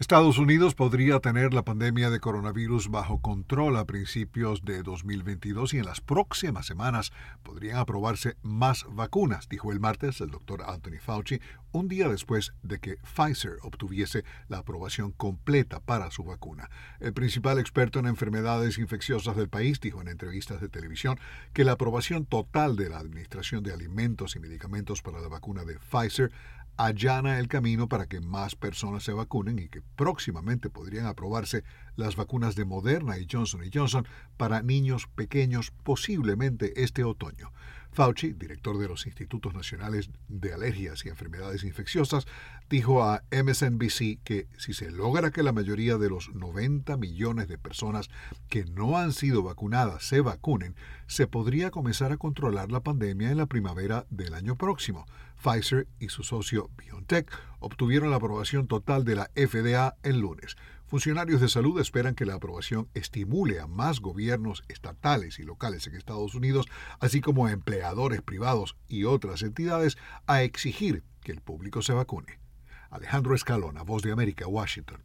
Estados Unidos podría tener la pandemia de coronavirus bajo control a principios de 2022 y en las próximas semanas podrían aprobarse más vacunas, dijo el martes el doctor Anthony Fauci, un día después de que Pfizer obtuviese la aprobación completa para su vacuna. El principal experto en enfermedades infecciosas del país dijo en entrevistas de televisión que la aprobación total de la Administración de Alimentos y Medicamentos para la vacuna de Pfizer allana el camino para que más personas se vacunen y que próximamente podrían aprobarse las vacunas de Moderna y Johnson Johnson para niños pequeños posiblemente este otoño. Fauci, director de los Institutos Nacionales de Alergias y Enfermedades Infecciosas, dijo a MSNBC que si se logra que la mayoría de los 90 millones de personas que no han sido vacunadas se vacunen, se podría comenzar a controlar la pandemia en la primavera del año próximo. Pfizer y su socio BioNTech obtuvieron la aprobación total de la FDA el lunes. Funcionarios de salud esperan que la aprobación estimule a más gobiernos estatales y locales en Estados Unidos, así como a empleadores privados y otras entidades, a exigir que el público se vacune. Alejandro Escalona, Voz de América, Washington.